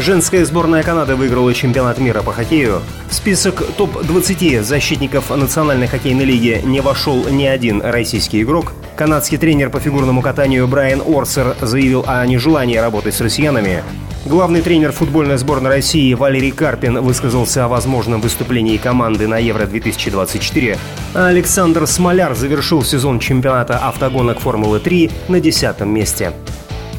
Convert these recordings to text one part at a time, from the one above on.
Женская сборная Канады выиграла чемпионат мира по хоккею. В список топ-20 защитников Национальной хоккейной лиги не вошел ни один российский игрок. Канадский тренер по фигурному катанию Брайан Орсер заявил о нежелании работать с россиянами. Главный тренер футбольной сборной России Валерий Карпин высказался о возможном выступлении команды на Евро-2024. А Александр Смоляр завершил сезон чемпионата автогонок Формулы-3 на десятом месте.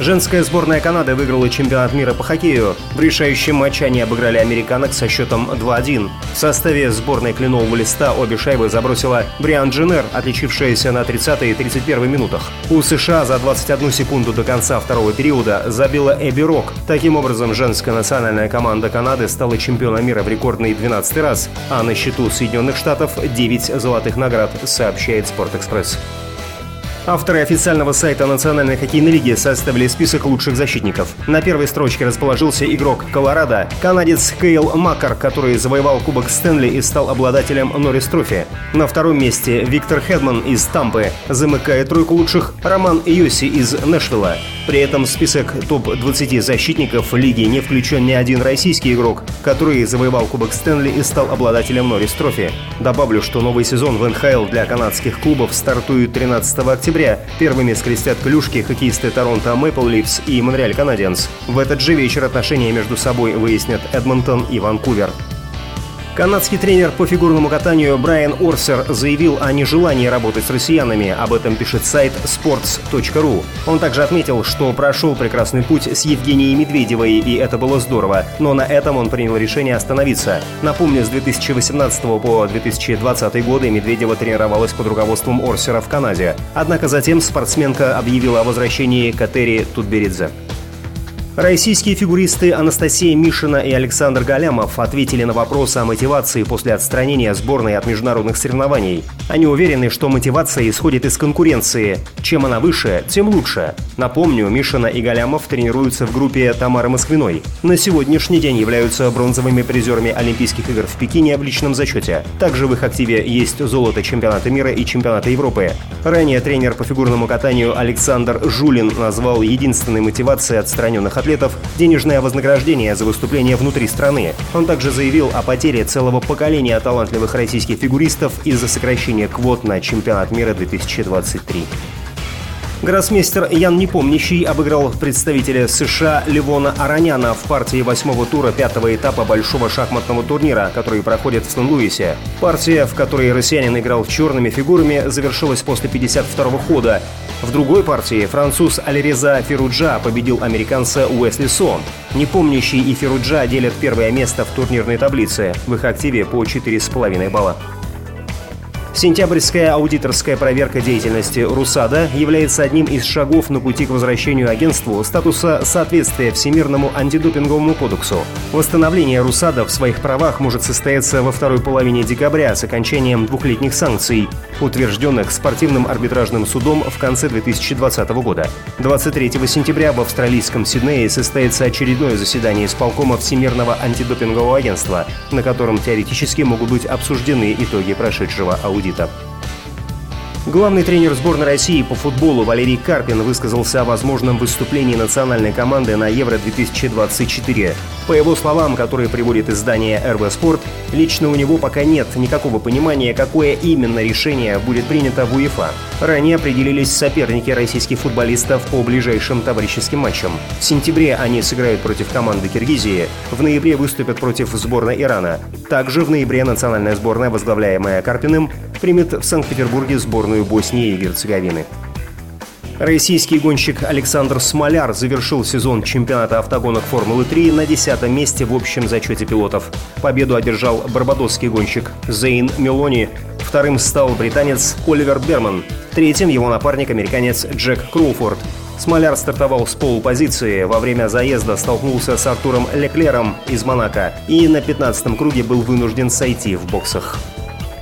Женская сборная Канады выиграла чемпионат мира по хоккею. В решающем матче они обыграли американок со счетом 2-1. В составе сборной кленового листа обе шайбы забросила Брианн Дженнер, отличившаяся на 30 и 31 минутах. У США за 21 секунду до конца второго периода забила Эбби Рок. Таким образом, женская национальная команда Канады стала чемпионом мира в рекордный 12 раз, а на счету Соединенных Штатов 9 золотых наград, сообщает Спортэкспресс. Авторы официального сайта Национальной хоккейной лиги составили список лучших защитников. На первой строчке расположился игрок Колорадо, канадец Кейл Макар, который завоевал Кубок Стэнли и стал обладателем Норрис Трофи. На втором месте Виктор Хедман из Тампы. Замыкает тройку лучших Роман Йоси из Нэшвилла. При этом в список топ-20 защитников лиги не включен ни один российский игрок, который завоевал Кубок Стэнли и стал обладателем Норрис Трофи. Добавлю, что новый сезон в НХЛ для канадских клубов стартует 13 октября. Первыми скрестят клюшки хоккеисты Торонто Мэпл Ливс и Монреаль Канадиенс. В этот же вечер отношения между собой выяснят Эдмонтон и Ванкувер. Канадский тренер по фигурному катанию Брайан Орсер заявил о нежелании работать с россиянами. Об этом пишет сайт sports.ru. Он также отметил, что прошел прекрасный путь с Евгенией Медведевой, и это было здорово. Но на этом он принял решение остановиться. Напомню, с 2018 по 2020 годы Медведева тренировалась под руководством Орсера в Канаде. Однако затем спортсменка объявила о возвращении Катери Тутберидзе. Российские фигуристы Анастасия Мишина и Александр Галямов ответили на вопросы о мотивации после отстранения сборной от международных соревнований. Они уверены, что мотивация исходит из конкуренции. Чем она выше, тем лучше. Напомню, Мишина и Галямов тренируются в группе Тамары Москвиной. На сегодняшний день являются бронзовыми призерами Олимпийских игр в Пекине в личном зачете. Также в их активе есть золото чемпионата мира и чемпионата Европы. Ранее тренер по фигурному катанию Александр Жулин назвал единственной мотивацией отстраненных атлетов атлетов денежное вознаграждение за выступление внутри страны. Он также заявил о потере целого поколения талантливых российских фигуристов из-за сокращения квот на чемпионат мира 2023. Гроссмейстер Ян Непомнящий обыграл представителя США Левона Араняна в партии восьмого тура пятого этапа большого шахматного турнира, который проходит в Сен-Луисе. Партия, в которой россиянин играл черными фигурами, завершилась после 52-го хода. В другой партии француз Алиреза Феруджа победил американца Уэсли Сон. Непомнящий и Феруджа делят первое место в турнирной таблице. В их активе по 4,5 балла. Сентябрьская аудиторская проверка деятельности РУСАДА является одним из шагов на пути к возвращению агентству статуса соответствия Всемирному антидопинговому кодексу. Восстановление РУСАДА в своих правах может состояться во второй половине декабря с окончанием двухлетних санкций, утвержденных спортивным арбитражным судом в конце 2020 года. 23 сентября в австралийском Сиднее состоится очередное заседание исполкома Всемирного антидопингового агентства, на котором теоретически могут быть обсуждены итоги прошедшего аудита аудита. Главный тренер сборной России по футболу Валерий Карпин высказался о возможном выступлении национальной команды на Евро-2024. По его словам, которые приводит издание РВ Спорт, лично у него пока нет никакого понимания, какое именно решение будет принято в УЕФА. Ранее определились соперники российских футболистов по ближайшим товарищеским матчам. В сентябре они сыграют против команды Киргизии, в ноябре выступят против сборной Ирана. Также в ноябре национальная сборная, возглавляемая Карпиным, примет в Санкт-Петербурге сборную Боснии и Герцеговины. Российский гонщик Александр Смоляр завершил сезон чемпионата автогонок Формулы-3 на десятом месте в общем зачете пилотов. Победу одержал барбадосский гонщик Зейн Мелони, вторым стал британец Оливер Берман, третьим его напарник американец Джек Кроуфорд. Смоляр стартовал с полупозиции, во время заезда столкнулся с Артуром Леклером из Монако и на 15-м круге был вынужден сойти в боксах.